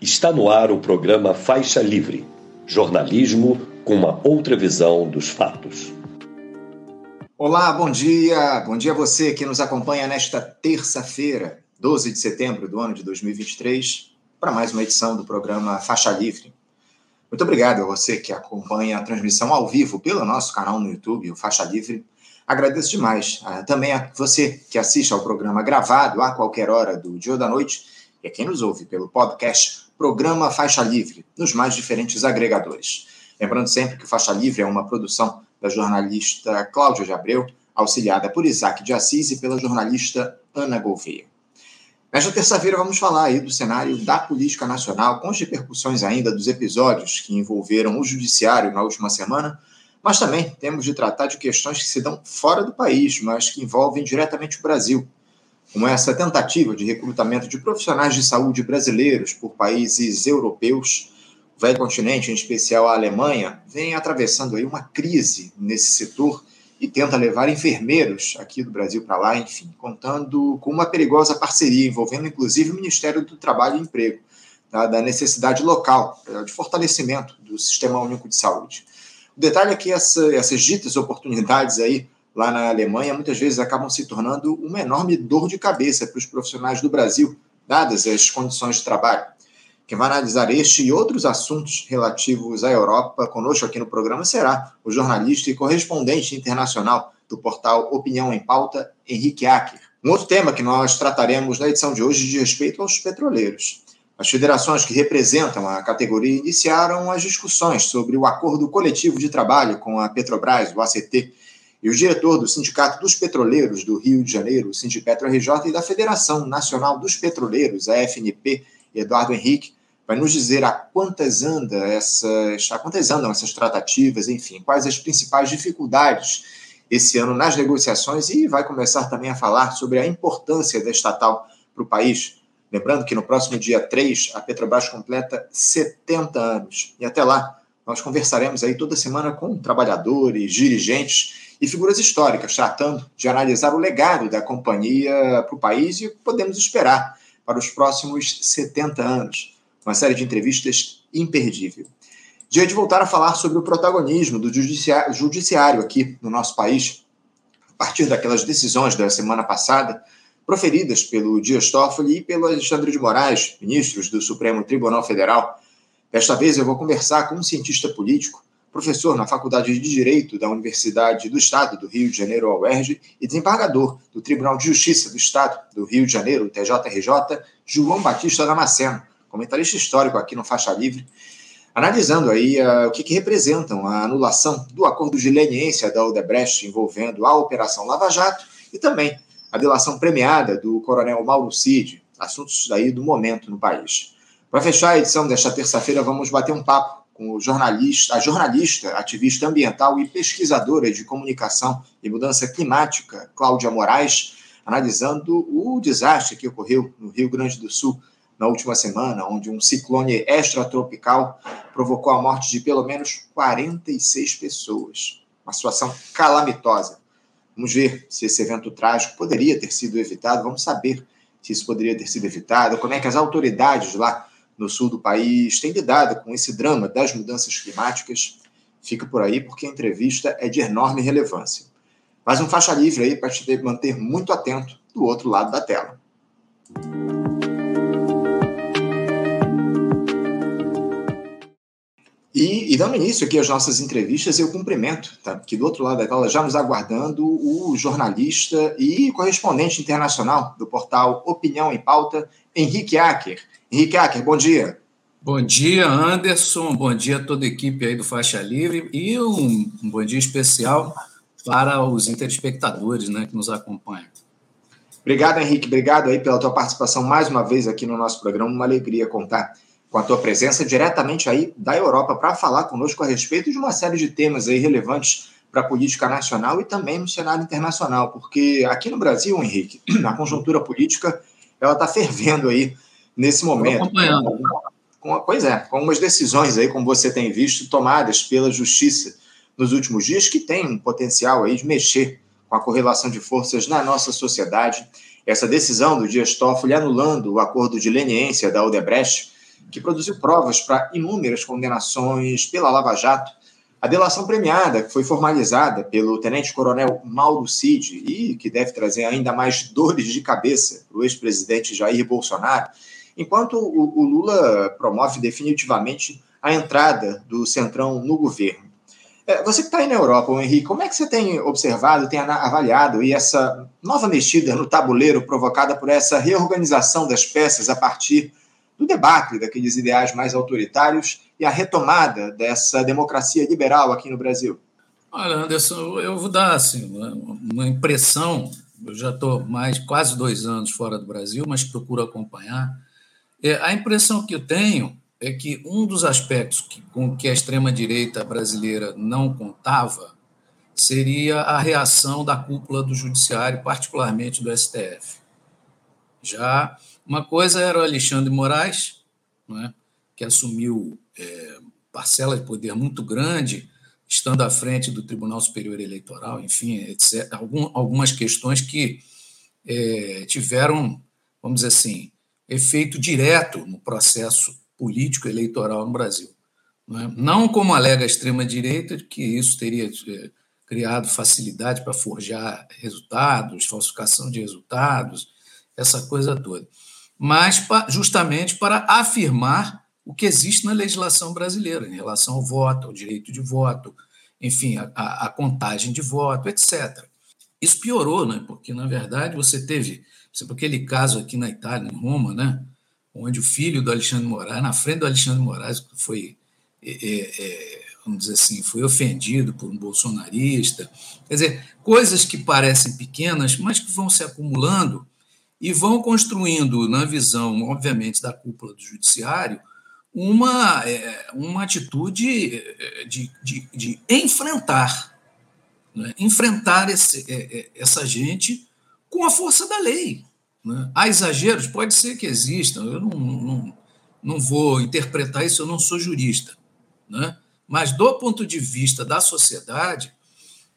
Está no ar o programa Faixa Livre jornalismo com uma outra visão dos fatos. Olá, bom dia. Bom dia a você que nos acompanha nesta terça-feira, 12 de setembro do ano de 2023, para mais uma edição do programa Faixa Livre. Muito obrigado a você que acompanha a transmissão ao vivo pelo nosso canal no YouTube, o Faixa Livre. Agradeço demais uh, também a você que assiste ao programa gravado a qualquer hora do dia ou da noite e a quem nos ouve pelo podcast Programa Faixa Livre, nos mais diferentes agregadores. Lembrando sempre que Faixa Livre é uma produção da jornalista Cláudia de Abreu, auxiliada por Isaac de Assis e pela jornalista Ana Gouveia. Nesta terça-feira vamos falar aí do cenário da política nacional, com as repercussões ainda dos episódios que envolveram o judiciário na última semana, mas também temos de tratar de questões que se dão fora do país, mas que envolvem diretamente o Brasil, como essa tentativa de recrutamento de profissionais de saúde brasileiros por países europeus, o velho continente, em especial a Alemanha, vem atravessando aí uma crise nesse setor e tenta levar enfermeiros aqui do Brasil para lá, enfim, contando com uma perigosa parceria envolvendo inclusive o Ministério do Trabalho e Emprego, tá, da necessidade local eh, de fortalecimento do Sistema Único de Saúde. O detalhe é que essa, essas ditas oportunidades aí lá na Alemanha muitas vezes acabam se tornando uma enorme dor de cabeça para os profissionais do Brasil, dadas as condições de trabalho. Quem vai analisar este e outros assuntos relativos à Europa conosco aqui no programa será o jornalista e correspondente internacional do portal Opinião em Pauta, Henrique Acker. Um outro tema que nós trataremos na edição de hoje diz respeito aos petroleiros. As federações que representam a categoria iniciaram as discussões sobre o acordo coletivo de trabalho com a Petrobras, o ACT, e o diretor do Sindicato dos Petroleiros do Rio de Janeiro, Sindipetro RJ, e da Federação Nacional dos Petroleiros, a FNP, Eduardo Henrique, vai nos dizer a quantas, anda essas, a quantas andam essas tratativas, enfim, quais as principais dificuldades esse ano nas negociações e vai começar também a falar sobre a importância da estatal para o país. Lembrando que no próximo dia 3, a Petrobras completa 70 anos. E até lá, nós conversaremos aí toda semana com trabalhadores, dirigentes e figuras históricas, tratando de analisar o legado da companhia para o país e o que podemos esperar para os próximos 70 anos. Uma série de entrevistas imperdível. Dia de voltar a falar sobre o protagonismo do judiciário aqui no nosso país, a partir daquelas decisões da semana passada, proferidas pelo Dias Toffoli e pelo Alexandre de Moraes, ministros do Supremo Tribunal Federal. Desta vez eu vou conversar com um cientista político professor na Faculdade de Direito da Universidade do Estado do Rio de Janeiro, a UERJ, e desembargador do Tribunal de Justiça do Estado do Rio de Janeiro, TJRJ, João Batista Damasceno, comentarista histórico aqui no Faixa Livre, analisando aí uh, o que, que, representam a anulação do acordo de leniência da Odebrecht envolvendo a Operação Lava Jato e também a delação premiada do coronel Mauro Cid, assuntos aí do momento no país. Para fechar a edição desta terça-feira, vamos bater um papo com o jornalista, a jornalista, ativista ambiental e pesquisadora de comunicação e mudança climática, Cláudia Moraes, analisando o desastre que ocorreu no Rio Grande do Sul na última semana, onde um ciclone extratropical provocou a morte de pelo menos 46 pessoas. Uma situação calamitosa. Vamos ver se esse evento trágico poderia ter sido evitado, vamos saber se isso poderia ter sido evitado, como é que as autoridades lá no sul do país tem lidado com esse drama das mudanças climáticas. Fica por aí porque a entrevista é de enorme relevância. Faz um faixa livre aí para te manter muito atento do outro lado da tela. E, e, dando início aqui às nossas entrevistas, eu cumprimento, tá? que do outro lado da tela, já nos aguardando, o jornalista e correspondente internacional do portal Opinião em Pauta, Henrique Acker. Henrique Acker, bom dia. Bom dia, Anderson. Bom dia a toda a equipe aí do Faixa Livre e um, um bom dia especial para os interespectadores né, que nos acompanham. Obrigado, Henrique. Obrigado aí pela tua participação mais uma vez aqui no nosso programa. Uma alegria contar com a tua presença diretamente aí da Europa para falar conosco a respeito de uma série de temas aí relevantes para a política nacional e também no cenário internacional, porque aqui no Brasil, Henrique, a conjuntura política ela está fervendo aí nesse momento. Acompanhando. Com, pois é, com algumas decisões aí, como você tem visto, tomadas pela justiça nos últimos dias, que tem um potencial aí de mexer com a correlação de forças na nossa sociedade. Essa decisão do Dias Toffoli anulando o acordo de leniência da Odebrecht que produziu provas para inúmeras condenações pela Lava Jato. A delação premiada, que foi formalizada pelo tenente-coronel Mauro Cid e que deve trazer ainda mais dores de cabeça para o ex-presidente Jair Bolsonaro, enquanto o, o Lula promove definitivamente a entrada do Centrão no governo. É, você que está aí na Europa, Henrique, como é que você tem observado, tem avaliado e essa nova mexida no tabuleiro provocada por essa reorganização das peças a partir do debate daqueles ideais mais autoritários e a retomada dessa democracia liberal aqui no Brasil? Olha, Anderson, eu vou dar assim, uma impressão. Eu já estou mais quase dois anos fora do Brasil, mas procuro acompanhar. É, a impressão que eu tenho é que um dos aspectos que, com que a extrema-direita brasileira não contava seria a reação da cúpula do Judiciário, particularmente do STF. Já uma coisa era o Alexandre Moraes, é, que assumiu é, parcela de poder muito grande, estando à frente do Tribunal Superior Eleitoral, enfim, etc. Algum, algumas questões que é, tiveram, vamos dizer assim, efeito direto no processo político eleitoral no Brasil. Não, é? como alega a extrema-direita, que isso teria é, criado facilidade para forjar resultados, falsificação de resultados, essa coisa toda, mas justamente para afirmar o que existe na legislação brasileira em relação ao voto, ao direito de voto, enfim, a, a contagem de voto, etc. Isso piorou, né? porque, na verdade, você teve, por exemplo, aquele caso aqui na Itália, em Roma, né? onde o filho do Alexandre Moraes, na frente do Alexandre Moraes, foi, é, é, é, vamos dizer assim, foi ofendido por um bolsonarista. Quer dizer, coisas que parecem pequenas, mas que vão se acumulando e vão construindo, na visão, obviamente, da cúpula do judiciário, uma, é, uma atitude é, de, de, de enfrentar, né? enfrentar esse, essa gente com a força da lei. Né? Há exageros? Pode ser que existam, eu não, não, não vou interpretar isso, eu não sou jurista. Né? Mas, do ponto de vista da sociedade,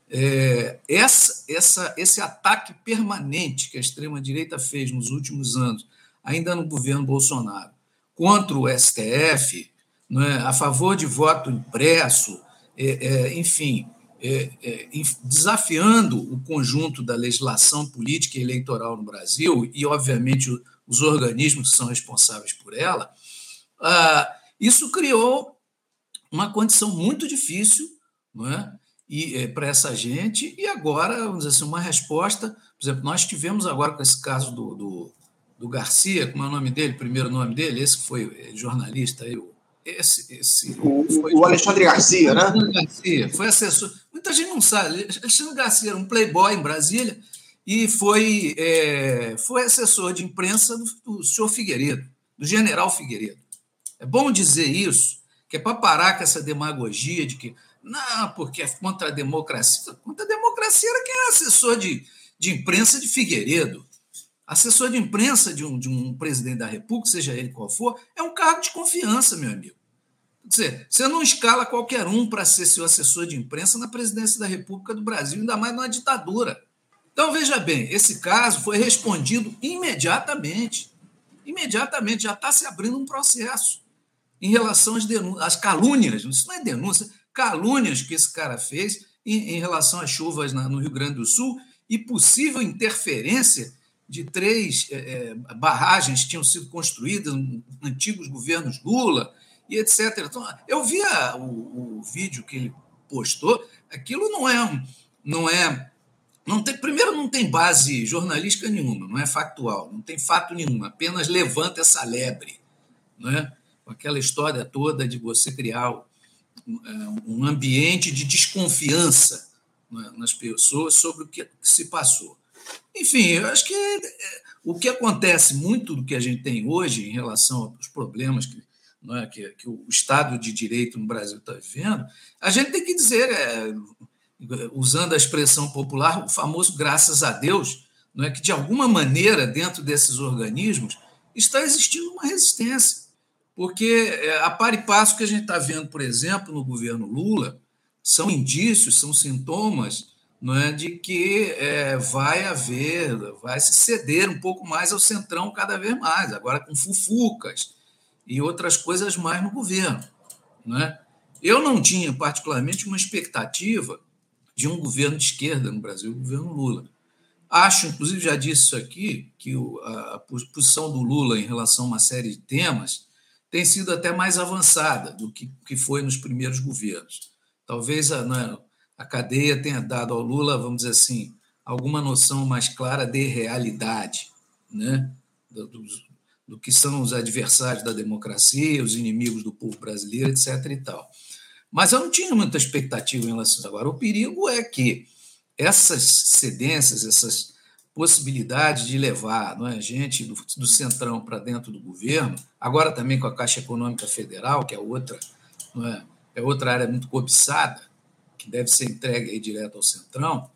é, essa, essa, esse ataque permanente que a extrema-direita fez nos últimos anos, ainda no governo Bolsonaro, contra o STF, é, a favor de voto impresso, é, é, enfim, é, é, desafiando o conjunto da legislação política e eleitoral no Brasil e, obviamente, os organismos que são responsáveis por ela, ah, isso criou uma condição muito difícil é? é, para essa gente, e agora, vamos dizer assim, uma resposta. Por exemplo, nós tivemos agora com esse caso do, do, do Garcia, como é o nome dele, primeiro nome dele, esse foi jornalista aí, o esse, esse o, o Alexandre Garcia, né? Garcia foi assessor. Muita gente não sabe. Alexandre Garcia era um playboy em Brasília e foi, é, foi assessor de imprensa do, do senhor Figueiredo, do general Figueiredo. É bom dizer isso, que é para parar com essa demagogia de que não, porque é contra a democracia. Contra a democracia era quem era assessor de, de imprensa de Figueiredo. Assessor de imprensa de um, de um presidente da República, seja ele qual for, é um cargo de confiança, meu amigo. Quer dizer, você não escala qualquer um para ser seu assessor de imprensa na presidência da República do Brasil, ainda mais numa ditadura. Então, veja bem, esse caso foi respondido imediatamente. Imediatamente, já está se abrindo um processo em relação às, às calúnias, isso não é denúncia, calúnias que esse cara fez em, em relação às chuvas na, no Rio Grande do Sul e possível interferência de três é, barragens que tinham sido construídas antigos governos Lula e etc. Então, eu vi o, o, vídeo que ele postou, aquilo não é. Não é não tem, primeiro, não tem base jornalística nenhuma, não é factual, não tem fato nenhum, apenas levanta essa lebre. É? Com aquela história toda de você criar um ambiente de desconfiança é? nas pessoas sobre o que se passou. Enfim, eu acho que é, o que acontece muito do que a gente tem hoje em relação aos problemas que, é, que, que o Estado de Direito no Brasil está vivendo, a gente tem que dizer, é, usando a expressão popular, o famoso graças a Deus, não é que de alguma maneira, dentro desses organismos, está existindo uma resistência. Porque é, a par e passo que a gente está vendo, por exemplo, no governo Lula, são indícios, são sintomas não é, de que é, vai haver, vai se ceder um pouco mais ao centrão cada vez mais, agora com fufucas, e outras coisas mais no governo. Né? Eu não tinha, particularmente, uma expectativa de um governo de esquerda no Brasil, o governo Lula. Acho, inclusive, já disse isso aqui, que a posição do Lula em relação a uma série de temas tem sido até mais avançada do que, que foi nos primeiros governos. Talvez a, né, a cadeia tenha dado ao Lula, vamos dizer assim, alguma noção mais clara de realidade, né? do, do, do que são os adversários da democracia, os inimigos do povo brasileiro, etc. e tal. Mas eu não tinha muita expectativa em relação a isso. Agora, o perigo é que essas cedências, essas possibilidades de levar não é, gente do, do centrão para dentro do governo, agora também com a Caixa Econômica Federal, que é outra, é, é outra área muito cobiçada, que deve ser entregue direto ao centrão,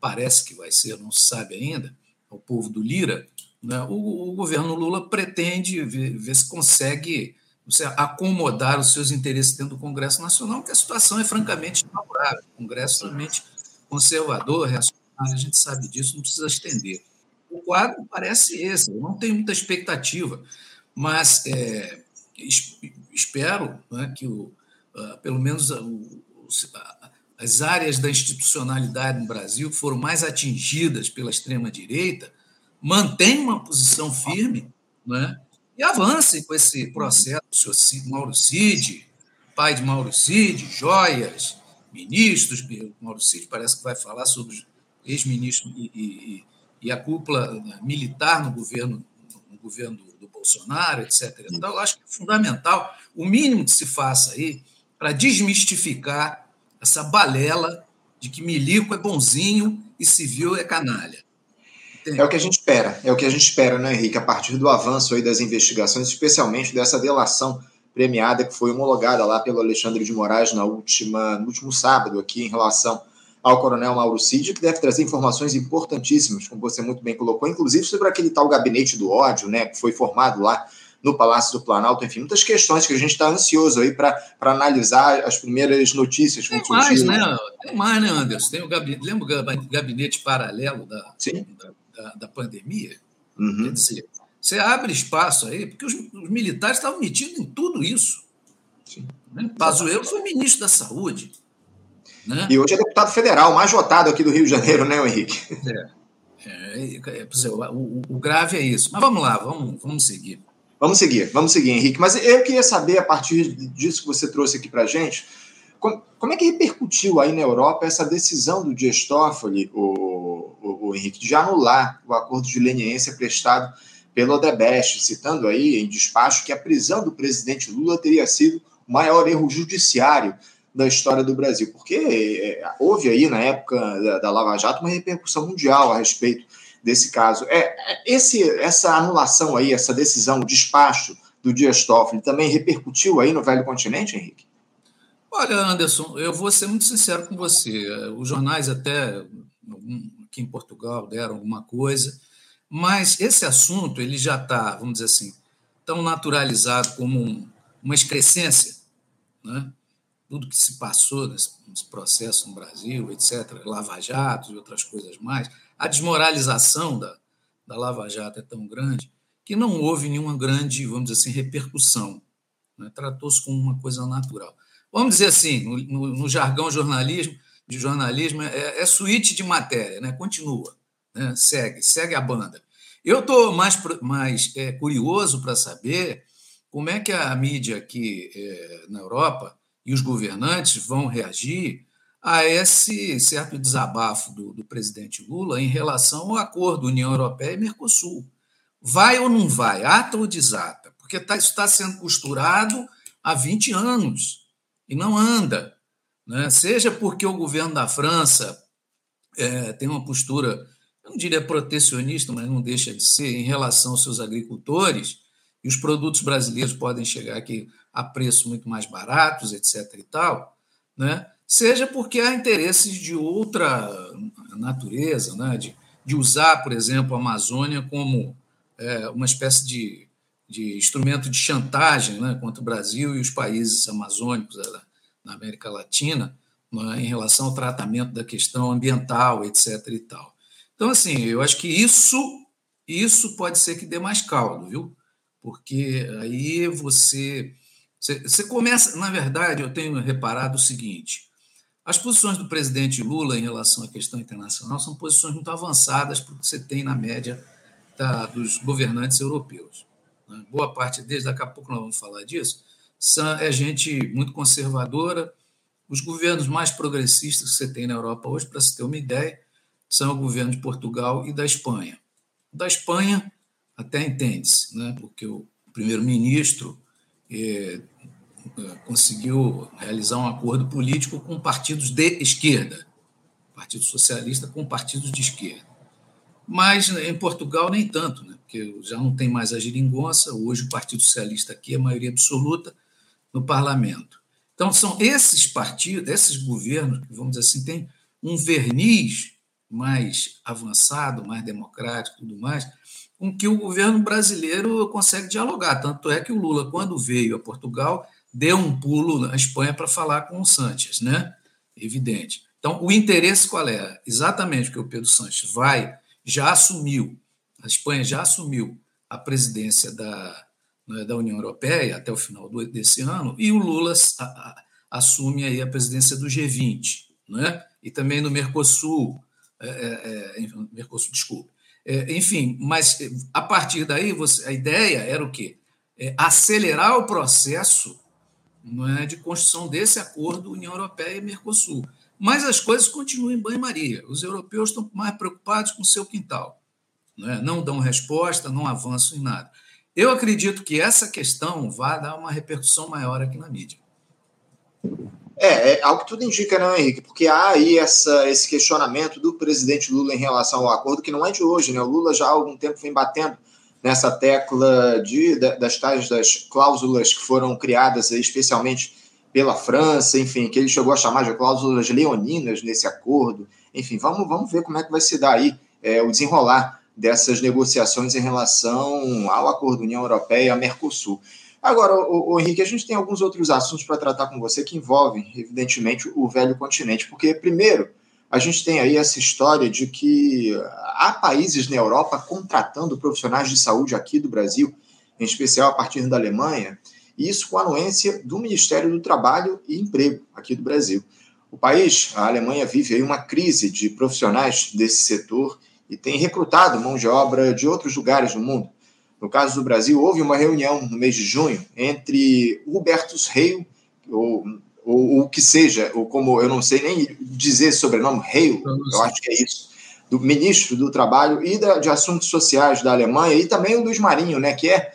parece que vai ser, não se sabe ainda, ao povo do Lira, né, o, o governo Lula pretende ver, ver se consegue você acomodar os seus interesses dentro do Congresso Nacional, porque a situação é francamente favorável. O Congresso é realmente conservador, reacionário, a gente sabe disso, não precisa estender. O quadro parece esse, eu não tenho muita expectativa, mas é, espero né, que, o, uh, pelo menos, uh, as áreas da institucionalidade no Brasil que foram mais atingidas pela extrema-direita mantenham uma posição firme né, e avancem com esse processo. Mauro Cid, pai de Mauro Cid, joias, ministros. Mauro Cid parece que vai falar sobre ex-ministros e, e, e, a cúpula militar no governo, no governo do, do Bolsonaro, etc. Então, acho que é fundamental o mínimo que se faça aí para desmistificar essa balela de que milico é bonzinho e civil é canalha. É o que a gente espera, é o que a gente espera, né, Henrique, a partir do avanço aí das investigações, especialmente dessa delação premiada que foi homologada lá pelo Alexandre de Moraes na última, no último sábado aqui em relação ao Coronel Mauro Cid, que deve trazer informações importantíssimas, como você muito bem colocou, inclusive sobre aquele tal gabinete do ódio, né, que foi formado lá no Palácio do Planalto, enfim, muitas questões que a gente está ansioso aí para analisar as primeiras notícias. Tem mais, né? Tem mais, né, Anderson? Tem o gabinete, lembra o gabinete paralelo da, da da, da pandemia. Uhum. Quer dizer, você abre espaço aí, porque os, os militares estavam metidos em tudo isso. Sim. Né? Pazuello foi ministro da Saúde. Né? E hoje é deputado federal, mais votado aqui do Rio de Janeiro, né, Henrique? É. é, é, é o, o, grave é isso. Mas vamos lá, vamos, vamos seguir. Vamos seguir, vamos seguir, Henrique. Mas eu queria saber, a partir disso que você trouxe aqui para gente, como, como, é que repercutiu aí na Europa essa decisão do Dias Toffoli, o, o, o, Henrique, de anular o acordo de leniência prestado pelo Odebrecht, citando aí em despacho que a prisão do presidente Lula teria sido o maior erro judiciário da história do Brasil, porque é, houve aí na época da, da, Lava Jato uma repercussão mundial a respeito desse caso. É, esse, essa anulação aí, essa decisão, o despacho do Dias Toffoli também repercutiu aí no Velho Continente, Henrique? Olha, Anderson, eu vou ser muito sincero com você. Os jornais até aqui em Portugal deram alguma coisa, mas esse assunto ele já está, vamos dizer assim, tão naturalizado como um, uma excrescência, né? tudo que se passou nesse, nesse, processo no Brasil, etc., Lava Jato e outras coisas mais, a desmoralização da, da Lava Jato é tão grande que não houve nenhuma grande, vamos dizer assim, repercussão. Né? Tratou-se como uma coisa natural vamos dizer assim, no, no, no jargão jornalismo, de jornalismo, é, é suíte de matéria, né? continua, né? segue, segue a banda. Eu estou mais, mais é, curioso para saber como é que a mídia aqui é, na Europa e os governantes vão reagir a esse certo desabafo do, do presidente Lula em relação ao acordo União Europeia e Mercosul. Vai ou não vai? Ata ou desata? Porque tá, isso está sendo costurado há 20 anos e não anda. Né? Seja porque o governo da França é, tem uma postura, eu não diria protecionista, mas não deixa de ser, em relação aos seus agricultores, e os produtos brasileiros podem chegar aqui a preços muito mais baratos, etc. e tal, né? Seja porque há interesses de outra natureza, né? de, de usar, por exemplo, a Amazônia como é, uma espécie de de instrumento de chantagem né, contra o Brasil e os países amazônicos da, na América Latina né, em relação ao tratamento da questão ambiental, etc. e tal. Então, assim, eu acho que isso, isso pode ser que dê mais caldo, viu? porque aí você, você começa. Na verdade, eu tenho reparado o seguinte: as posições do presidente Lula em relação à questão internacional são posições muito avançadas para o que você tem na média da, dos governantes europeus. Né? Boa parte deles, daqui a pouco nós vamos falar disso, são, é gente muito conservadora. Os governos mais progressistas que você tem na Europa hoje, para se ter uma ideia, são o governo de Portugal e da Espanha. Da Espanha, até entende-se, né? porque o primeiro-ministro é, conseguiu realizar um acordo político com partidos de esquerda, Partido Socialista com partidos de esquerda. Mas né, em Portugal nem tanto, né? porque já não tem mais a geringonça, hoje o Partido Socialista aqui é maioria absoluta no parlamento. Então são esses partidos, esses governos, vamos dizer assim, têm um verniz mais avançado, mais democrático, tudo mais, com que o governo brasileiro consegue dialogar. Tanto é que o Lula, quando veio a Portugal, deu um pulo na Espanha para falar com o Sanches, né? Evidente. Então, o interesse qual é? Exatamente porque o Pedro Sanches vai, já assumiu, a Espanha já assumiu a presidência da, né, da União Europeia até o final desse ano, e o Lula assume aí a presidência do G20, né? e também no Mercosul, é, é, é Mercosul, desculpe, é, enfim, mas é, a partir daí você, a ideia era o quê? Acelerar o processo não é, de construção desse acordo União Europeia e Mercosul. Mas as coisas continuam em banho-maria. Os europeus estão mais preocupados com o seu quintal. Não, é? não dão resposta, não avançam em nada. Eu acredito que essa questão vai dar uma repercussão maior aqui na mídia. É, é algo que tudo indica, né, Henrique? Porque há aí essa, esse questionamento do presidente Lula em relação ao acordo, que não é de hoje, né? O Lula já há algum tempo vem batendo nessa tecla de, das tais das cláusulas que foram criadas especialmente pela França, enfim, que ele chegou a chamar de cláusulas leoninas nesse acordo. Enfim, vamos, vamos ver como é que vai se dar aí é, o desenrolar dessas negociações em relação ao acordo União Europeia-Mercosul. Agora, o, Henrique, a gente tem alguns outros assuntos para tratar com você que envolvem, evidentemente, o velho continente, porque, primeiro, a gente tem aí essa história de que há países na Europa contratando profissionais de saúde aqui do Brasil, em especial a partir da Alemanha, e isso com a anuência do Ministério do Trabalho e Emprego aqui do Brasil. O país, a Alemanha, vive aí uma crise de profissionais desse setor e tem recrutado mão de obra de outros lugares do mundo. No caso do Brasil, houve uma reunião no mês de junho entre Hubertus Reil, ou, ou o que seja, ou como eu não sei nem dizer sobrenome, Reil, eu acho que é isso, do ministro do Trabalho e da, de Assuntos Sociais da Alemanha, e também o Luiz Marinho, né, que é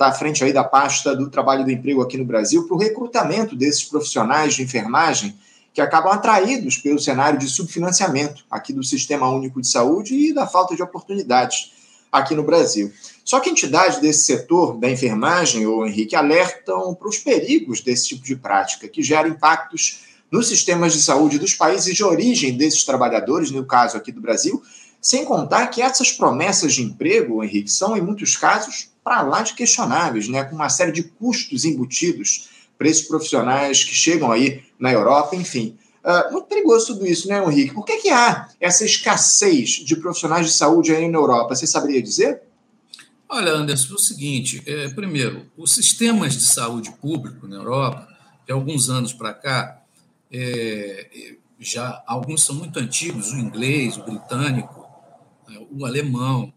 está à frente aí da pasta do trabalho e do emprego aqui no Brasil, para o recrutamento desses profissionais de enfermagem que acabam atraídos pelo cenário de subfinanciamento aqui do Sistema Único de Saúde e da falta de oportunidades aqui no Brasil. Só que entidades desse setor da enfermagem, o Henrique, alertam para os perigos desse tipo de prática, que gera impactos nos sistemas de saúde dos países de origem desses trabalhadores, no caso aqui do Brasil, sem contar que essas promessas de emprego, Henrique, são, em muitos casos, para lá de questionáveis, né, com uma série de custos embutidos para esses profissionais que chegam aí na Europa, enfim. Uh, muito perigoso tudo isso, né, Henrique? Por que, que há essa escassez de profissionais de saúde aí na Europa? Você saberia dizer? Olha, Anderson, é o seguinte: é, primeiro, os sistemas de saúde público na Europa, de alguns anos para cá, é, já alguns são muito antigos, o inglês, o britânico, é, o alemão,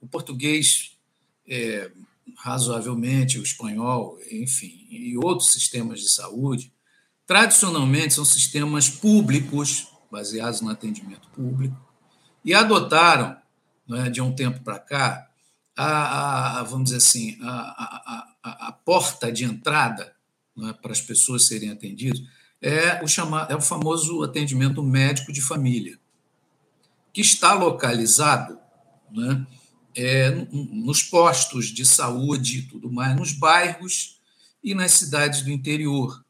o português é, razoavelmente, o espanhol, enfim, e outros sistemas de saúde, tradicionalmente são sistemas públicos, baseados no atendimento público, e adotaram, é, de um tempo para cá, a, a, vamos dizer assim, a, a, a porta de entrada é, para as pessoas serem atendidas é o, chamado, é o famoso atendimento médico de família, que está localizado né, é, nos postos de saúde e tudo mais, nos bairros e nas cidades do interior.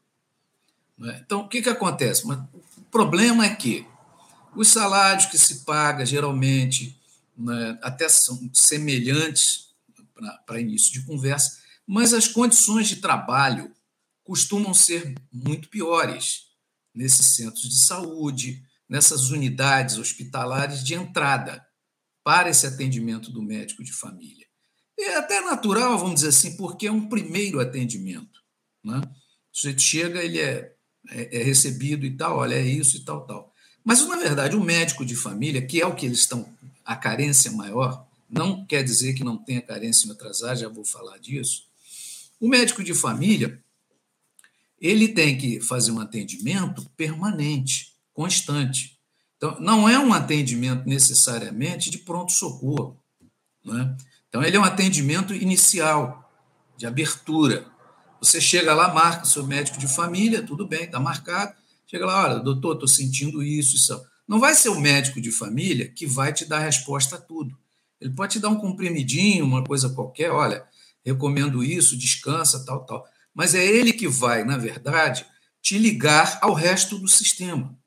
Né? Então, o que, que acontece? O problema é que os salários que se paga geralmente né, até são semelhantes para início de conversa, mas as condições de trabalho costumam ser muito piores nesses centros de saúde, nessas unidades hospitalares de entrada para esse atendimento do médico de família. é até natural, vamos dizer assim, porque é um primeiro atendimento. Né? O sujeito chega, ele é, é, é recebido e tal, olha, é isso e tal, tal. Mas, na verdade, o médico de família, que é o que eles estão, a carência maior, não quer dizer que não tenha carência em outras áreas, já vou falar disso. O médico de família, ele tem que fazer um atendimento permanente, constante. Então, não é um atendimento necessariamente de pronto-socorro. Né? Então, ele é um atendimento inicial, de abertura. Você chega lá, marca seu médico de família, tudo bem, está marcado. Chega lá, olha, doutor, estou sentindo isso, isso. Não vai ser o médico de família que vai te dar resposta a tudo. Ele pode te dar um comprimidinho, uma coisa qualquer, olha, recomendo isso, descansa, tal, tal. Mas é ele que vai, na verdade, te ligar ao resto do sistema.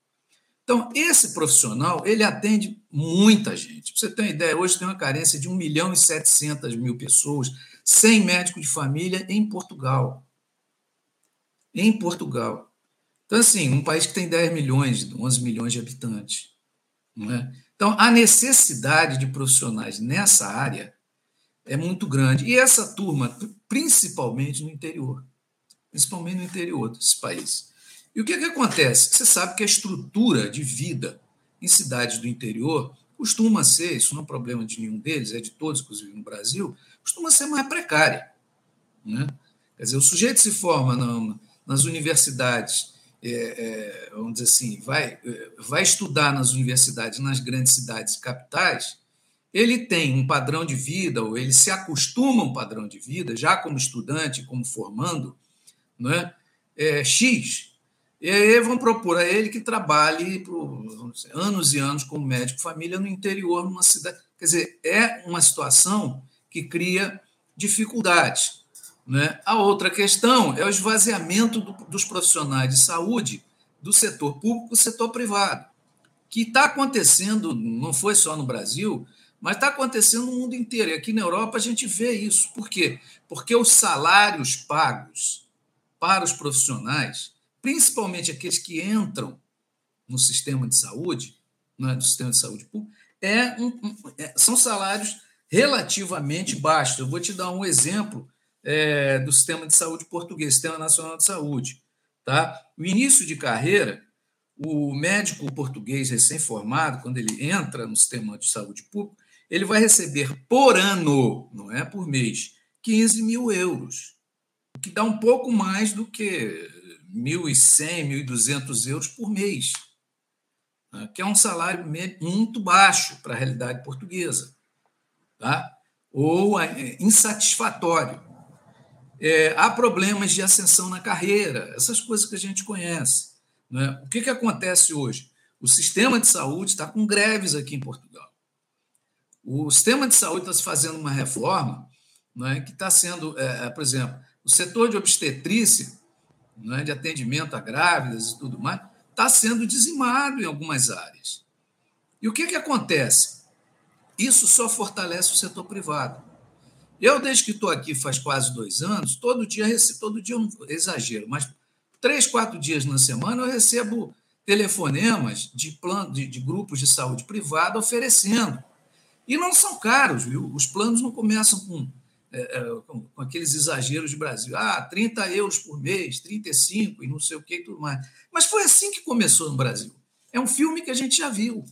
Então, esse profissional, ele atende muita gente. Para você ter uma ideia, hoje tem uma carência de 1 milhão e 700 mil pessoas sem médico de família em Portugal. Em Portugal. Então, assim, um país que tem 10 milhões, 11 milhões de habitantes. É? Então, a necessidade de profissionais nessa área é muito grande. E essa turma, principalmente no interior, principalmente no interior desse país. E o que, que acontece? Você sabe que a estrutura de vida em cidades do interior costuma ser, isso não é problema de nenhum deles, é de todos, inclusive no Brasil, costuma ser mais precária. Né? Quer dizer, o sujeito se forma na, nas universidades, é, é, vamos dizer assim, vai, é, vai estudar nas universidades, nas grandes cidades e capitais, ele tem um padrão de vida, ou ele se acostuma a um padrão de vida, já como estudante, como formando, não é? é X, e aí vão propor a ele que trabalhe por dizer, anos e anos como médico família no interior, numa cidade. Quer dizer, é uma situação que cria dificuldades. Né? A outra questão é o esvaziamento do, dos profissionais de saúde do setor público do setor privado, que está acontecendo, não foi só no Brasil, mas está acontecendo no mundo inteiro. E aqui na Europa a gente vê isso. Por quê? Porque os salários pagos para os profissionais principalmente aqueles que entram no sistema de saúde, no é, sistema de saúde público, é um, um, é, são salários relativamente baixos. Eu vou te dar um exemplo é, do sistema de saúde português, Sistema Nacional de Saúde. Tá? O início de carreira, o médico português recém-formado, quando ele entra no sistema de saúde público, ele vai receber por ano, não é por mês, 15 mil euros, o que dá um pouco mais do que 1.100, 1.200 euros por mês, né? que é um salário muito baixo para a realidade portuguesa, tá? ou é, insatisfatório. É, há problemas de ascensão na carreira, essas coisas que a gente conhece. Né? O que, que acontece hoje? O sistema de saúde está com greves aqui em Portugal. O sistema de saúde está se fazendo uma reforma né, que está sendo, é, é por exemplo, o setor de obstetrícia né, de atendimento a grávidas e tudo mais, está sendo dizimado em algumas áreas. E o que, que acontece? Isso só fortalece o setor privado. Eu, desde que estou aqui faz quase dois anos, todo dia, todo dia, um exagero, mas três, quatro dias na semana eu recebo telefonemas de, plano, de, de grupos de saúde privada oferecendo. E não são caros, viu? Os planos não começam com é, é, com, com, aqueles exageros de Brasil. Ah, 30 euros por mês, 35 e não sei o que e tudo mais. Mas foi assim que começou no Brasil. É um filme que a gente já viu.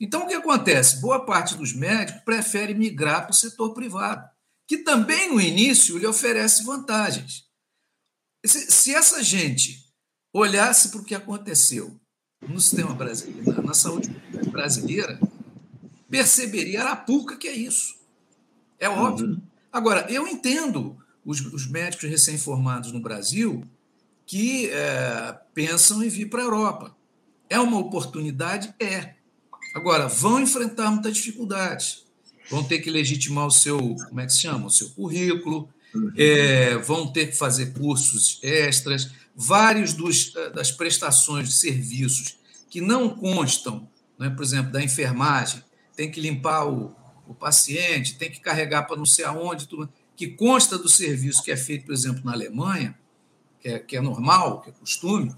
Então, o que acontece? Boa parte dos médicos prefere migrar para o setor privado, que também, no início, lhe oferece vantagens. Se, essa gente olhasse para o que aconteceu no sistema brasileiro, na, na saúde brasileira, perceberia a arapuca que é isso. É óbvio. Uhum. Agora, eu entendo os, os médicos recém-formados no Brasil que é, pensam em vir para a Europa. É uma oportunidade? É. Agora, vão enfrentar muitas dificuldades. Vão ter que legitimar o seu, como é que se chama? O seu currículo, uhum. é, vão ter que fazer cursos extras, vários dos, das prestações de serviços que não constam, né, por exemplo, da enfermagem, tem que limpar o, o paciente, tem que carregar para não sei aonde, tudo, que consta do serviço que é feito, por exemplo, na Alemanha, que é, que é normal, que é costume,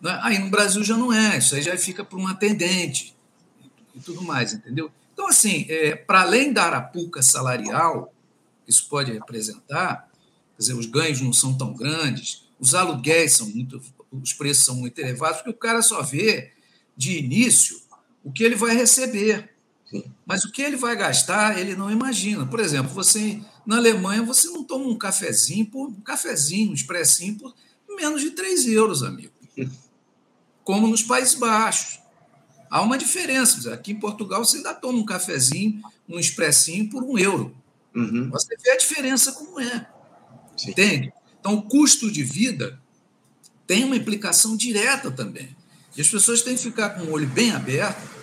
né? aí no Brasil já não é, isso aí já fica para um atendente e tudo mais, entendeu? Então, assim, é, para além da arapuca salarial, que isso pode representar, quer dizer, os ganhos não são tão grandes, os aluguéis são muito, os preços são muito elevados, porque o cara só vê de início o que ele vai receber. Sim. Mas o que ele vai gastar, ele não imagina. Por exemplo, você na Alemanha você não toma um cafezinho por um cafezinho, um expressinho por menos de 3 euros, amigo. Como nos Países Baixos. Há uma diferença. Aqui em Portugal você ainda toma um cafezinho, um expressinho por um euro. Uhum. Você vê a diferença como é. Sim. Entende? Então, o custo de vida tem uma implicação direta também. E as pessoas têm que ficar com o olho bem aberto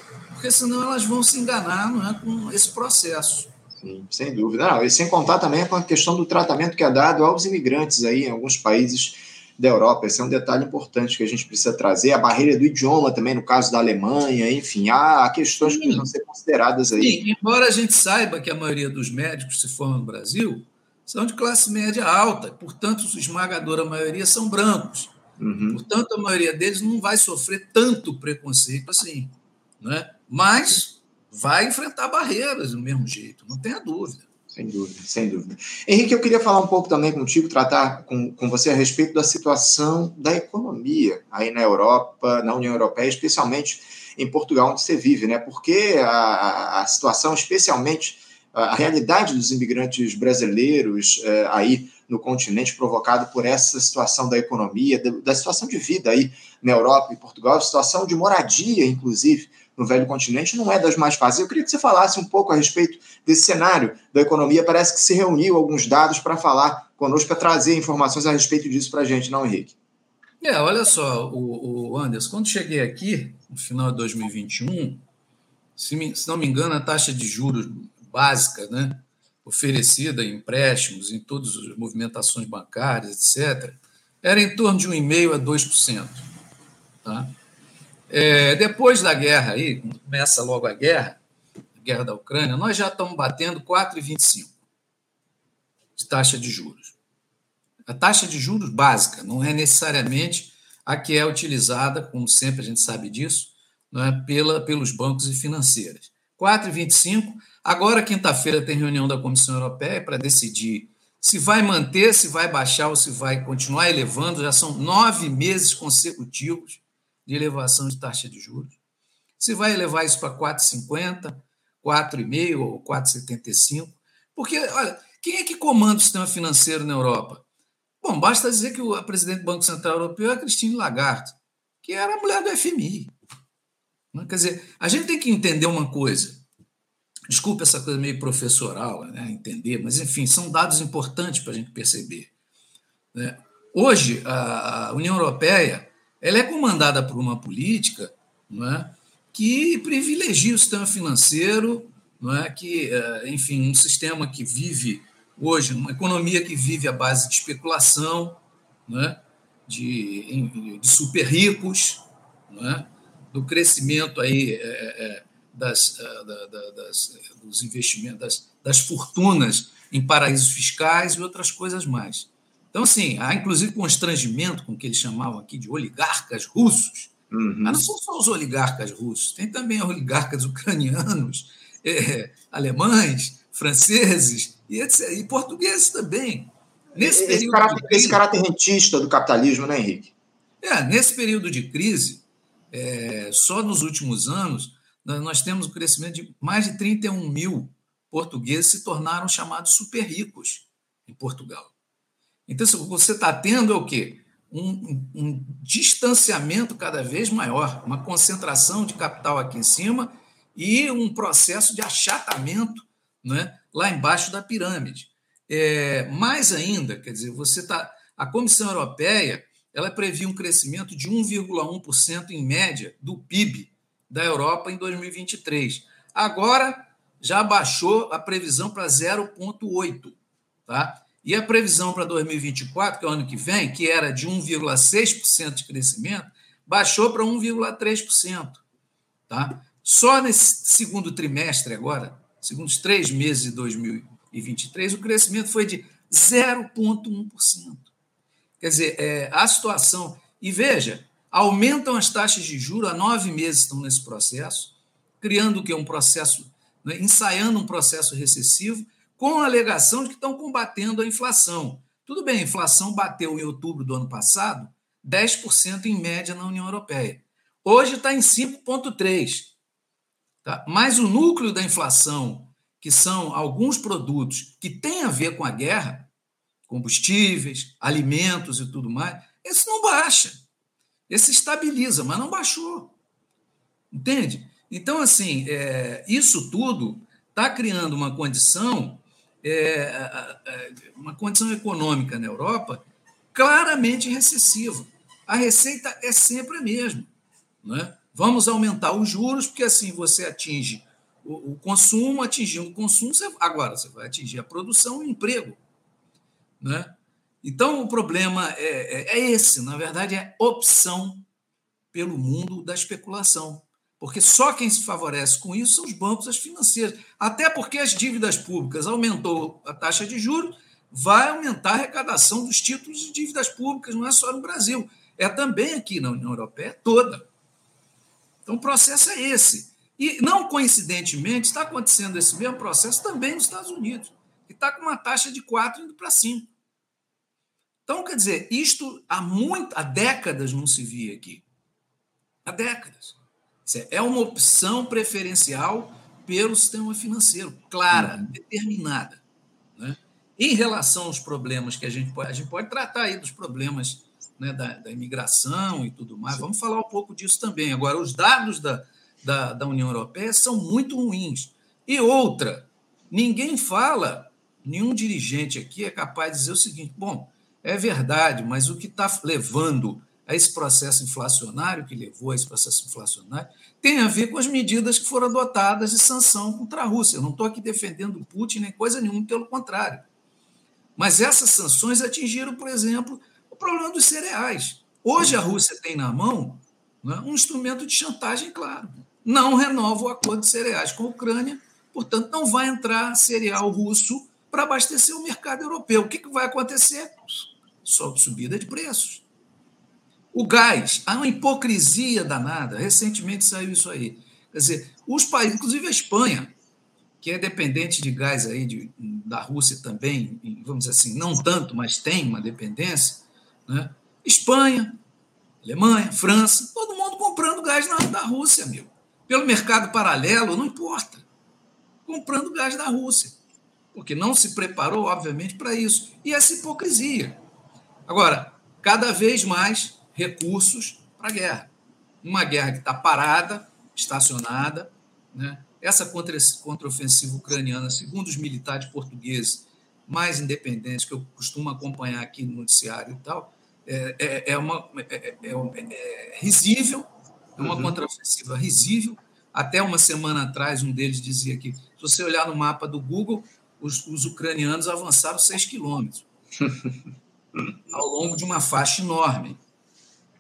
porque senão elas vão se enganar não é, com esse processo. Sim, sem dúvida. Não, e sem contar também com a questão do tratamento que é dado aos imigrantes aí em alguns países da Europa. Esse é um detalhe importante que a gente precisa trazer. A barreira do idioma também, no caso da Alemanha, enfim, há questões Sim. que precisam ser consideradas aí. Sim, embora a gente saiba que a maioria dos médicos, se formam no Brasil, são de classe média alta, portanto, a esmagadora maioria são brancos. Uhum. Portanto, a maioria deles não vai sofrer tanto preconceito assim. Né? mas vai enfrentar barreiras do mesmo jeito, não tenha dúvida. Sem dúvida, sem dúvida. Henrique, eu queria falar um pouco também contigo, tratar com, com você a respeito da situação da economia aí na Europa, na União Europeia, especialmente em Portugal, onde você vive, né? Porque a, a situação, especialmente a realidade dos imigrantes brasileiros eh, aí no continente, provocado por essa situação da economia, da, da situação de vida aí na Europa e Portugal, situação de moradia, inclusive, no velho continente não é das mais fáceis. Eu queria que você falasse um pouco a respeito desse cenário da economia. Parece que se reuniu alguns dados para falar conosco, para trazer informações a respeito disso para a gente, não, Henrique? É, olha só, o, o Anderson, quando cheguei aqui, no final de 2021, se, me, se não me engano, a taxa de juros básica, né, oferecida em empréstimos, em todas as movimentações bancárias, etc., era em torno de 1,5% a 2%. Tá? É, depois da guerra, aí, começa logo a guerra, a guerra da Ucrânia, nós já estamos batendo 4,25% de taxa de juros. A taxa de juros básica, não é necessariamente a que é utilizada, como sempre a gente sabe disso, não é, pela, pelos bancos e financeiras. 4,25%. Agora, quinta-feira, tem reunião da Comissão Europeia para decidir se vai manter, se vai baixar ou se vai continuar elevando. Já são nove meses consecutivos de elevação de taxa de juros. Se vai elevar isso para 4,50, 4,5 ou 4,75. Porque, olha, quem é que comanda o sistema financeiro na Europa? Bom, basta dizer que o presidente do Banco Central Europeu é a Christine Lagarde, que era a mulher do FMI. Né? Quer dizer, a gente tem que entender uma coisa. Desculpa essa coisa meio professoral, né, entender, mas enfim, são dados importantes para a gente perceber. Né? Hoje, a União Europeia ela é comandada por uma política não é, que privilegia o sistema financeiro, não é, que, é, enfim, um sistema que vive hoje, uma economia que vive à base de especulação, não é, de, de super ricos, não é, do crescimento aí, é das, da, da, das, dos investimentos, das, das fortunas em paraísos fiscais e outras coisas mais. Então, assim, há inclusive constrangimento com o que eles chamavam aqui de oligarcas russos. Uhum. Mas não são só os oligarcas russos, tem também oligarcas ucranianos, é, alemães, franceses e, etc, e portugueses também. Nesse, esse, caráter, crise, esse caráter rentista do capitalismo, né, Henrique? É, nesse período de crise, é, só nos últimos anos, nós temos o um crescimento de mais de 31 mil portugueses se tornaram chamados super ricos em Portugal. Então, você está tendo é o quê? Um, um, distanciamento cada vez maior, uma concentração de capital aqui em cima e um processo de achatamento né, lá embaixo da pirâmide. É, mais ainda, quer dizer, você está. A Comissão Europeia ela previa um crescimento de 1,1% em média do PIB da Europa em 2023. Agora já baixou a previsão para 0,8%. Tá? E a previsão para 2024, que é o ano que vem, que era de 1,6% de crescimento, baixou para 1,3%. Tá? Só nesse segundo trimestre agora, segundos três meses de 2023, o crescimento foi de 0,1%. Quer dizer, é, a situação. E veja, aumentam as taxas de juros, há nove meses estão nesse processo, criando o que? Um processo, né, ensaiando um processo recessivo, com a alegação de que estão combatendo a inflação. Tudo bem, a inflação bateu em outubro do ano passado 10% em média na União Europeia. Hoje está em 5,3%. Tá? Mas o núcleo da inflação, que são alguns produtos que têm a ver com a guerra, combustíveis, alimentos e tudo mais, esse não baixa. Esse estabiliza, mas não baixou. Entende? Então, assim, é, isso tudo está criando uma condição, uma condição econômica na Europa claramente recessiva. A receita é sempre a mesma. Né? Vamos aumentar os juros, porque assim você atinge o, o consumo, atingindo o consumo, você, agora você vai atingir a produção e o emprego. Né? Então, o problema é, é, é esse, na verdade, é opção pelo mundo da especulação. Porque só quem se favorece com isso são os bancos, as financeiras. Até porque as dívidas públicas aumentou a taxa de juros, vai aumentar a arrecadação dos títulos de dívidas públicas, não é só no Brasil, é também aqui na União Europeia toda. Então o processo é esse. E não coincidentemente está acontecendo esse mesmo processo também nos Estados Unidos, que está com uma taxa de 4 indo para 5. Então, quer dizer, isto há, muito, há décadas não se via aqui. Há décadas. É uma opção preferencial pelo sistema financeiro, clara, uhum. determinada. Né? Em relação aos problemas que a gente pode, a gente pode tratar aí dos problemas né, da, da, imigração e tudo mais, Sim. vamos falar um pouco disso também. Agora, os dados da, da, da União Europeia são muito ruins. E outra, ninguém fala, nenhum dirigente aqui é capaz de dizer o seguinte: bom, é verdade, mas o que está levando a esse processo inflacionário, que levou a esse processo inflacionário, tem a ver com as medidas que foram adotadas de sanção contra a Rússia. Eu não estou aqui defendendo Putin nem coisa nenhuma, pelo contrário. Mas essas sanções atingiram, por exemplo, o problema dos cereais. Hoje a Rússia tem na mão né, um instrumento de chantagem claro. Não renova o acordo de cereais com a Ucrânia, portanto, não vai entrar cereal russo para abastecer o mercado europeu. O que, que vai acontecer? sob subida de preços. O gás, há uma hipocrisia danada. Recentemente saiu isso aí. Quer dizer, os países, inclusive a Espanha, que é dependente de gás aí de, da Rússia também, vamos dizer assim, não tanto, mas tem uma dependência, né? Espanha, Alemanha, França, todo mundo comprando gás na, da Rússia, meu. Pelo mercado paralelo, não importa. Comprando gás da Rússia. Porque não se preparou, obviamente, para isso. E essa hipocrisia. Agora, cada vez mais recursos para a guerra. Uma guerra que está parada, estacionada. Né? Essa contraofensiva ucraniana, segundo os militares portugueses mais independentes que eu costumo acompanhar aqui no noticiário e tal, é, é, é uma, é, é, é risível, é uma uhum. contraofensiva risível. Até uma semana atrás, um deles dizia que, se você olhar no mapa do Google, os, os ucranianos avançaram 6 quilômetros. ao longo de uma faixa enorme,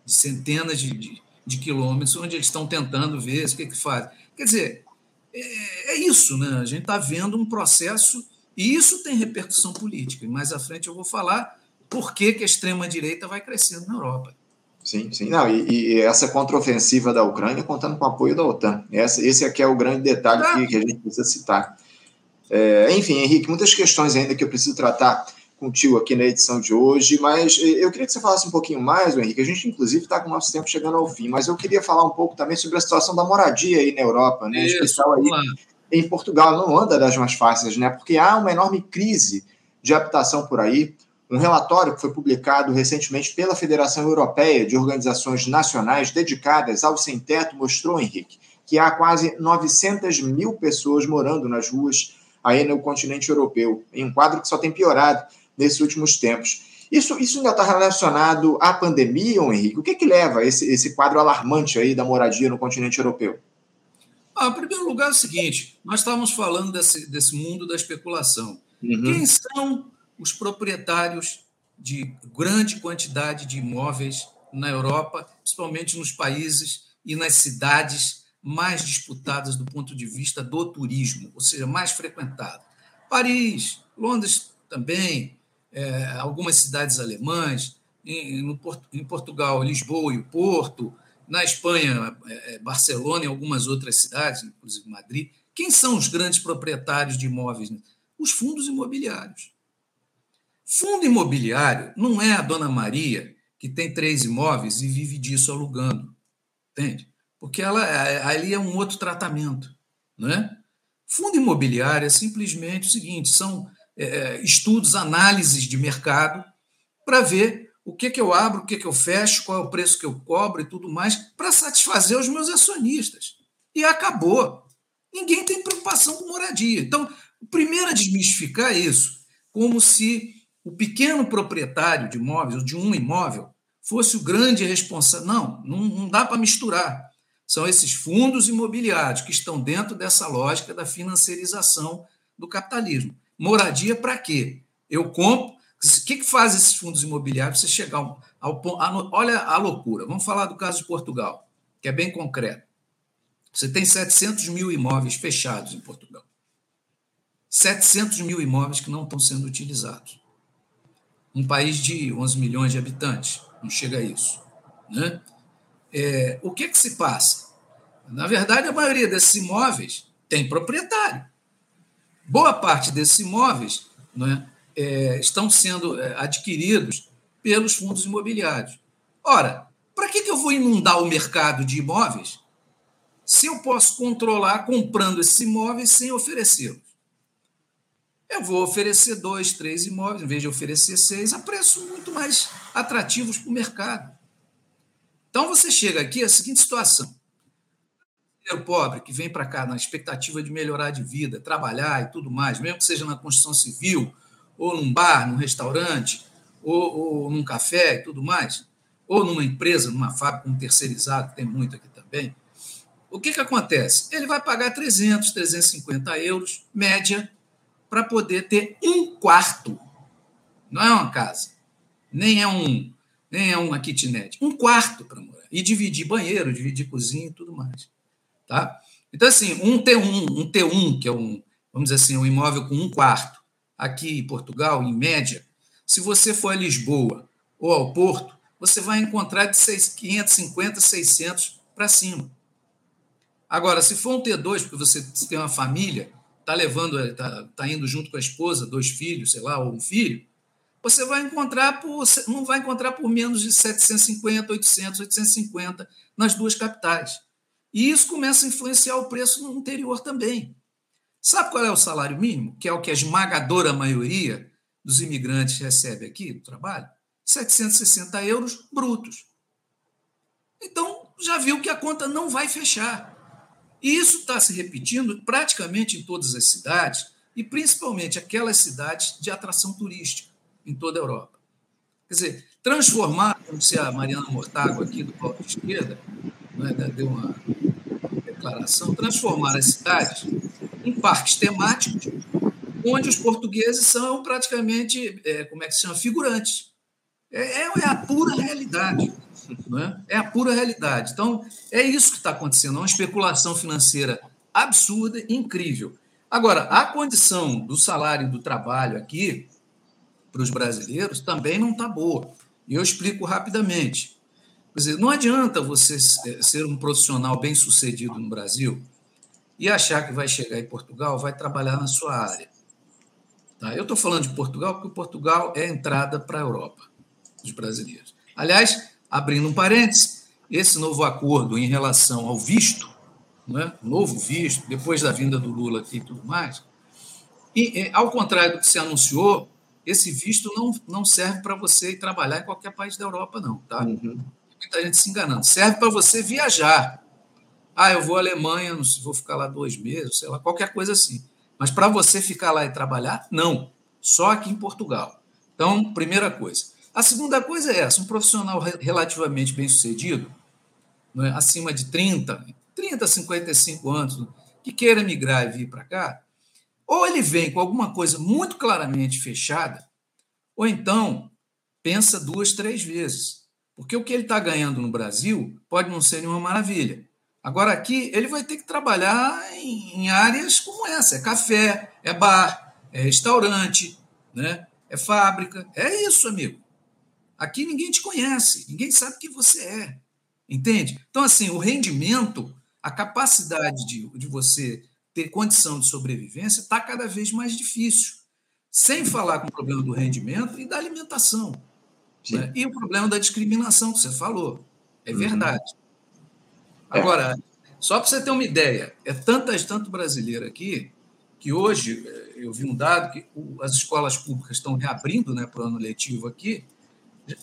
de centenas de, de, de quilômetros, onde eles estão tentando ver o que, que fazem. Quer dizer, é, é isso, né? A gente está vendo um processo, e isso tem repercussão política. E mais à frente eu vou falar por que, que a extrema-direita vai crescendo na Europa. Sim, sim. Não, e, e, essa contraofensiva da Ucrânia contando com o apoio da OTAN. Essa, esse aqui é o grande detalhe que, que, a gente precisa citar. É, enfim, Henrique, muitas questões ainda que eu preciso tratar contigo aqui na edição de hoje, mas eu queria que você falasse um pouquinho mais, Henrique. A gente, inclusive, está com o nosso tempo chegando ao fim, mas eu queria falar um pouco também sobre a situação da moradia aí na Europa, né? Isso, especial aí em Portugal. Não anda das mais fáceis, né? Porque há uma enorme crise de habitação por aí. Um relatório que foi publicado recentemente pela Federação Europeia de Organizações Nacionais dedicadas ao sem-teto mostrou, Henrique, que há quase 900 mil pessoas morando nas ruas aí no continente europeu, em um quadro que só tem piorado nesses últimos tempos. Isso, isso ainda está relacionado à pandemia, Henrique? O que, que leva esse, esse quadro alarmante aí da moradia no continente europeu? Ah, em primeiro lugar, é o seguinte: nós estávamos falando desse, desse mundo da especulação. Uhum. Quem são os proprietários de grande quantidade de imóveis na Europa, principalmente nos países e nas cidades mais disputadas do ponto de vista do turismo, ou seja, mais frequentado? Paris, Londres também, é, algumas cidades alemãs, em, em, Portugal, Lisboa e o Porto, na Espanha, é, é, Barcelona e algumas outras cidades, inclusive Madrid. Quem são os grandes proprietários de imóveis Os fundos imobiliários. Fundo imobiliário não é a dona Maria que tem três imóveis e vive disso alugando. Entende? Porque ela, ali é um outro tratamento. Não é? Fundo imobiliário é simplesmente o seguinte: são é, estudos, análises de mercado para ver o que, que eu abro, o que, que eu fecho, qual é o preço que eu cobro e tudo mais, para satisfazer os meus acionistas. E acabou. Ninguém tem preocupação com moradia. Então, primeiro a desmistificar isso, como se o pequeno proprietário de imóveis, de um imóvel, fosse o grande responsável. Não, não, não dá para misturar. São esses fundos imobiliários que estão dentro dessa lógica da financiarização do capitalismo. Moradia para quê? Eu compro. O que, que faz esses fundos imobiliários? Você chegar ao, ao Olha a loucura. Vamos falar do caso de Portugal, que é bem concreto. Você tem 700 mil imóveis fechados em Portugal. 700 mil imóveis que não estão sendo utilizados. Um país de 11 milhões de habitantes, não chega a isso. Né? É, o que, que se passa? Na verdade, a maioria desses imóveis tem proprietário. Boa parte desses imóveis né, é, estão sendo é, adquiridos pelos fundos imobiliários. Ora, para que, que eu vou inundar o mercado de imóveis se eu posso controlar comprando esses imóveis sem oferecê-los? Eu vou oferecer dois, três imóveis, em vez de oferecer seis, a preços muito mais atrativos para o mercado. Então você chega aqui a seguinte situação: o pobre que vem para cá na expectativa de melhorar de vida, trabalhar e tudo mais, mesmo que seja na construção civil, ou num bar, num restaurante, ou, ou num café e tudo mais, ou numa empresa, numa fábrica, um terceirizado, tem muito aqui também. O que, que acontece? Ele vai pagar 300, 350 euros, média, para poder ter um quarto. Não é uma casa, nem é um, nem é uma kitnet, um quarto para morar. E dividir banheiro, dividir cozinha e tudo mais. Tá? Então, assim, um T1, um T1, que é um, vamos dizer assim, um imóvel com um quarto, aqui em Portugal, em média, se você for a Lisboa ou ao Porto, você vai encontrar de 550, 600 para cima. Agora, se for um T2, porque você tem uma família, está levando, está tá indo junto com a esposa, dois filhos, sei lá, ou um filho, você vai encontrar por, não vai encontrar por menos de 750, 800, 850 nas duas capitais. E isso começa a influenciar o preço no interior também. Sabe qual é o salário mínimo, que é o que a esmagadora maioria dos imigrantes recebe aqui no trabalho? 760 euros brutos. Então, já viu que a conta não vai fechar. E isso está se repetindo praticamente em todas as cidades, e principalmente aquelas cidades de atração turística em toda a Europa. Quer dizer, transformar, como disse a Mariana Mortágua aqui do Paulo de Esquerda, né, deu uma declaração, transformar as cidades em parques temáticos, onde os portugueses são praticamente, é, como é que se chama, figurantes. É, é, é a pura realidade. É? é a pura realidade. Então, é isso que está acontecendo, é uma especulação financeira absurda incrível. Agora, a condição do salário do trabalho aqui, para os brasileiros, também não está boa. E eu explico rapidamente. Quer dizer, não adianta você ser um profissional bem sucedido no Brasil e achar que vai chegar em Portugal, vai trabalhar na sua área. Tá? Eu estou falando de Portugal porque Portugal é a entrada para a Europa dos brasileiros. Aliás, Abrindo um parênteses, esse novo acordo em relação ao visto, né, novo visto, depois da vinda do Lula aqui e tudo mais, e, ao contrário do que se anunciou, esse visto não, não serve para você ir trabalhar em qualquer país da Europa, não. Tá? Uhum. Muita gente se enganando. Serve para você viajar. Ah, eu vou à Alemanha, não vou ficar lá dois meses, sei lá, qualquer coisa assim. Mas para você ficar lá e trabalhar, não. Só aqui em Portugal. Então, primeira coisa. A segunda coisa é essa: um profissional relativamente bem sucedido, é? acima de 30, 30, 55 anos, que queira migrar e vir para cá, ou ele vem com alguma coisa muito claramente fechada, ou então pensa duas, três vezes. Porque o que ele está ganhando no Brasil pode não ser nenhuma maravilha. Agora, aqui, ele vai ter que trabalhar em, em áreas como essa: é café, é bar, é restaurante, né? é fábrica. É isso, amigo. Aqui ninguém te conhece, ninguém sabe quem você é. Entende? Então, assim, o rendimento, a capacidade de, de você ter condição de sobrevivência está cada vez mais difícil. Sem falar com o problema do rendimento e da alimentação. Né? E o problema da discriminação que você falou. É uhum. verdade. É. Agora, só para você ter uma ideia, é tantas, tanto brasileiro aqui, que hoje eh, eu vi um dado que as escolas públicas estão reabrindo né, para o ano letivo aqui,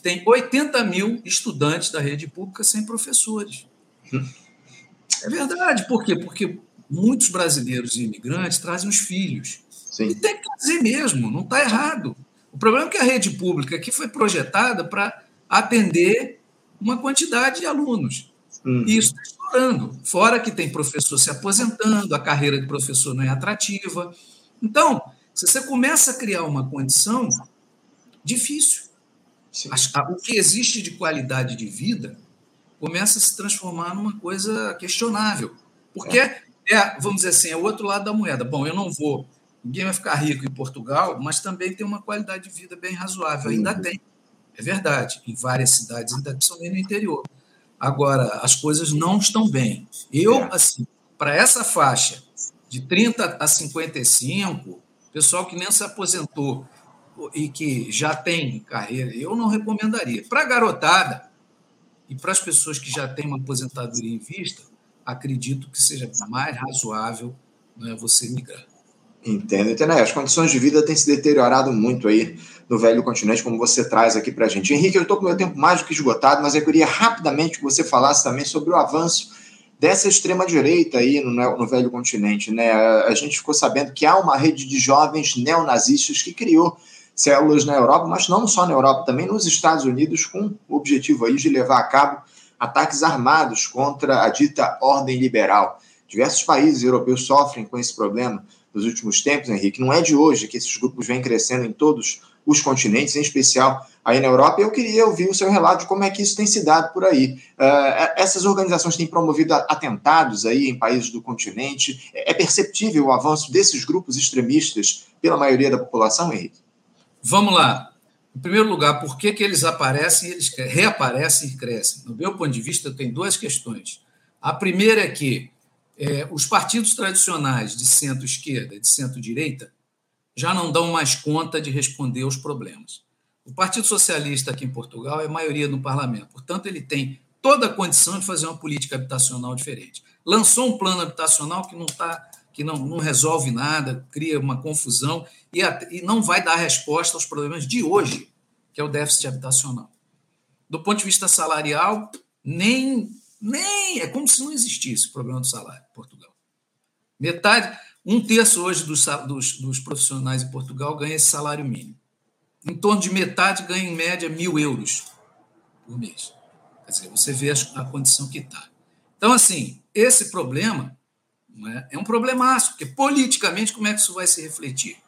tem 80 mil estudantes da rede pública sem professores. É verdade. Por quê? Porque muitos brasileiros e imigrantes trazem os filhos. Sim. E tem que trazer mesmo, não está errado. O problema é que a rede pública aqui foi projetada para atender uma quantidade de alunos. Hum. E isso está estourando. Fora que tem professor se aposentando, a carreira de professor não é atrativa. Então, se você começa a criar uma condição difícil, o que existe de qualidade de vida começa a se transformar numa coisa questionável. Porque é, é vamos dizer assim, é o outro lado da moeda. Bom, eu não vou, ninguém vai ficar rico em Portugal, mas também tem uma qualidade de vida bem razoável. Ainda tem, é verdade. Em várias cidades, ainda principalmente no interior. Agora, as coisas não estão bem. Eu, é. assim, para essa faixa de 30 a 55, pessoal que nem se aposentou e que já tem carreira, eu não recomendaria. Para a garotada e para as pessoas que já têm uma aposentadoria em vista, acredito que seja mais razoável né, você migrar. Entendo, entendo. É, as condições de vida têm se deteriorado muito aí no velho continente, como você traz aqui para a gente. Henrique, eu estou com meu tempo mais do que esgotado, mas eu queria rapidamente que você falasse também sobre o avanço dessa extrema-direita aí no, no, velho continente. Né? A gente ficou sabendo que há uma rede de jovens neonazistas que criou células na Europa, mas não só na Europa, também nos Estados Unidos, com o objetivo aí de levar a cabo ataques armados contra a dita ordem liberal. Diversos países europeus sofrem com esse problema nos últimos tempos, Henrique. Não é de hoje que esses grupos vêm crescendo em todos os continentes, em especial aí na Europa. Eu queria ouvir o seu relato de como é que isso tem se dado por aí. Uh, essas organizações têm promovido atentados aí em países do continente. É perceptível o avanço desses grupos extremistas pela maioria da população, Henrique? Vamos lá. Em primeiro lugar, por que, que eles aparecem, eles reaparecem e crescem? No meu ponto de vista, tem duas questões. A primeira é que é, os partidos tradicionais de centro-esquerda, de centro-direita, já não dão mais conta de responder aos problemas. O Partido Socialista aqui em Portugal é maioria no parlamento, portanto, ele tem toda a condição de fazer uma política habitacional diferente. Lançou um plano habitacional que não está que não, não resolve nada, cria uma confusão e, e não vai dar resposta aos problemas de hoje, que é o déficit habitacional. Do ponto de vista salarial, nem, nem é como se não existisse o problema do salário em Portugal. Metade, um terço hoje dos, dos, dos profissionais em Portugal ganha esse salário mínimo. Em torno de metade ganha, em média, mil euros por mês. Quer dizer, você vê a, condição que está. Então, assim, esse problema é? é um problemaço, porque politicamente como é que isso vai se refletir?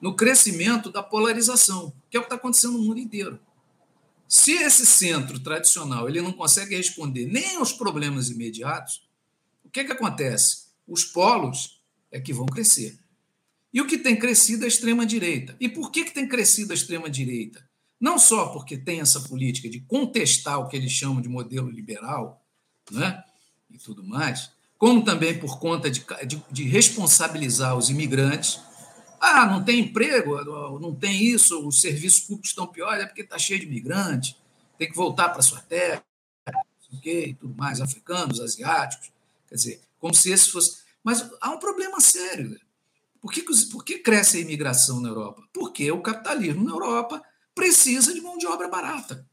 No crescimento da polarização, que é o que está acontecendo no mundo inteiro. Se esse centro tradicional ele não consegue responder nem aos problemas imediatos, o que, é que acontece? Os polos é que vão crescer. E o que tem crescido é a extrema-direita. E por que, que tem crescido a extrema-direita? Não só porque tem essa política de contestar o que eles chamam de modelo liberal né, e tudo mais, como também por conta de, de, de responsabilizar os imigrantes. Ah, não tem emprego, não tem isso, os serviços públicos estão piores, é porque está cheio de imigrantes, tem que voltar para sua terra, okay, tudo mais, africanos, asiáticos. Quer dizer, como se esse fosse. Mas há um problema sério. Por que, por que cresce a imigração na Europa? Porque o capitalismo na Europa precisa de mão de obra barata.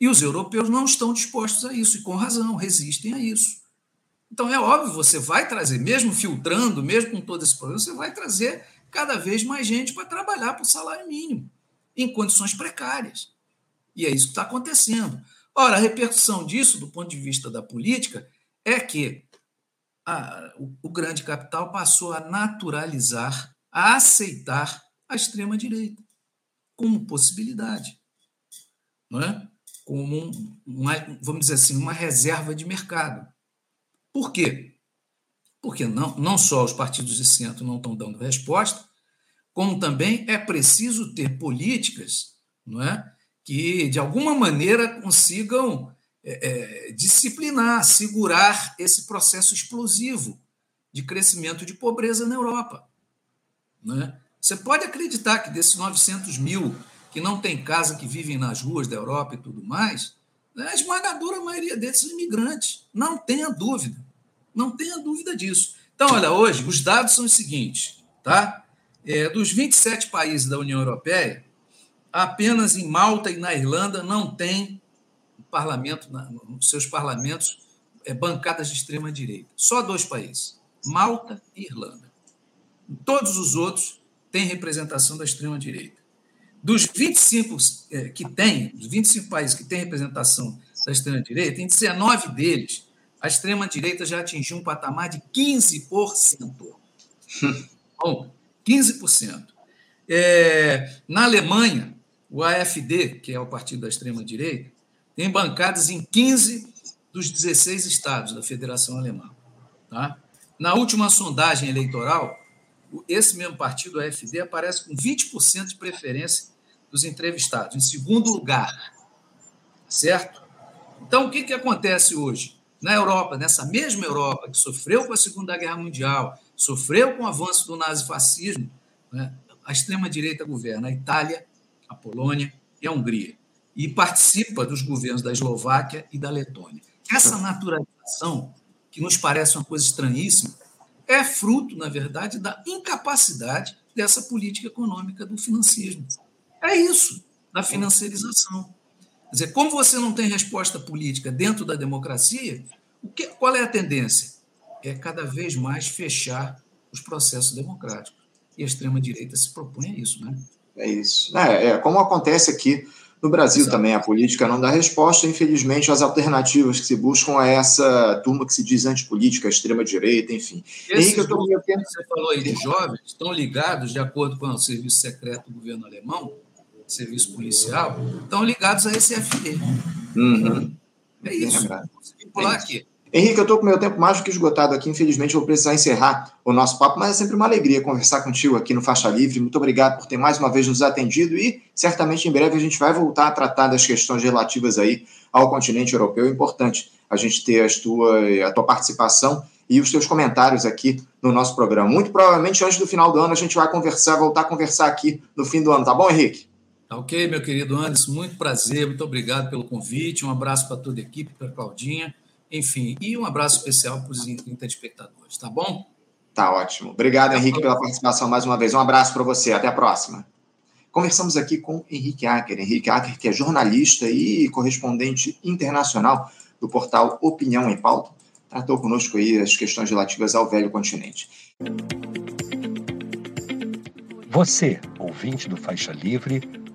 E os europeus não estão dispostos a isso, e com razão, resistem a isso. Então, é óbvio, você vai trazer, mesmo filtrando, mesmo com todo esse problema, você vai trazer cada vez mais gente para trabalhar por salário mínimo, em condições precárias. E é isso que está acontecendo. Ora, a repercussão disso, do ponto de vista da política, é que a, o, o grande capital passou a naturalizar, a aceitar a extrema-direita como possibilidade, não é? como um, uma, vamos dizer assim, uma reserva de mercado. Por quê? Porque não, não só os partidos de centro não estão dando resposta, como também é preciso ter políticas não é, que, de alguma maneira, consigam é, é, disciplinar, segurar esse processo explosivo de crescimento de pobreza na Europa. Né? Você pode acreditar que desses 900 mil que não têm casa, que vivem nas ruas da Europa e tudo mais, né, a esmagadora maioria desses imigrantes. Não tenha dúvida. Não tenha dúvida disso. Então, olha, hoje os dados são os seguintes, tá? É, dos 27 países da União Europeia, apenas em Malta e na Irlanda não tem parlamento, nos seus parlamentos, é, bancadas de extrema direita. Só dois países, Malta e Irlanda. Todos os outros têm representação da extrema direita. Dos 25 é, que tem, dos 25 países que têm representação da extrema direita, em 19 deles a extrema direita já atingiu um patamar de 15%. Bom, 15%. É, na Alemanha, o AfD, que é o partido da extrema-direita, tem bancadas em 15 dos 16 estados da Federação Alemã. Tá? Na última sondagem eleitoral, esse mesmo partido, o AfD, aparece com 20% de preferência dos entrevistados, em segundo lugar. Certo? Então, o que, que acontece hoje? Na Europa, nessa mesma Europa que sofreu com a Segunda Guerra Mundial, sofreu com o avanço do nazifascismo, né, a extrema-direita governa a Itália, a Polônia e a Hungria, e participa dos governos da Eslováquia e da Letônia. Essa naturalização, que nos parece uma coisa estranhíssima, é fruto, na verdade, da incapacidade dessa política econômica do financismo. É isso, da financiarização. Quer dizer, como você não tem resposta política dentro da democracia, o que, qual é a tendência? É cada vez mais fechar os processos democráticos. E a extrema-direita se propõe a isso, né? É isso. É, é como acontece aqui no Brasil Exato. também, a política não dá resposta. Infelizmente, as alternativas que se buscam é essa turma que se diz antipolítica, extrema-direita, enfim. Esses Henrique, tô... que você falou aí de jovens estão ligados, de acordo com o serviço secreto do governo alemão, serviço policial, estão ligados a esse FD. Uhum. É isso. É Vou aqui. Henrique, eu estou com meu tempo mais do que esgotado aqui. Infelizmente, vou precisar encerrar o nosso papo, mas é sempre uma alegria conversar contigo aqui no Faixa Livre. Muito obrigado por ter mais uma vez nos atendido e certamente em breve a gente vai voltar a tratar das questões relativas aí ao continente europeu. É importante a gente ter as tua, a tua participação e os teus comentários aqui no nosso programa. Muito provavelmente antes do final do ano a gente vai conversar, voltar a conversar aqui no fim do ano, tá bom, Henrique? Tá ok, meu querido Anderson, muito prazer, muito obrigado pelo convite. Um abraço para toda a equipe, para a Claudinha enfim, e um abraço especial para os telespectadores, tá bom? Tá ótimo. Obrigado, Henrique, pela participação mais uma vez. Um abraço para você. Até a próxima. Conversamos aqui com Henrique Acker. Henrique Acker, que é jornalista e correspondente internacional do portal Opinião em Pauta, tratou conosco aí as questões relativas ao velho continente. Você, ouvinte do Faixa Livre,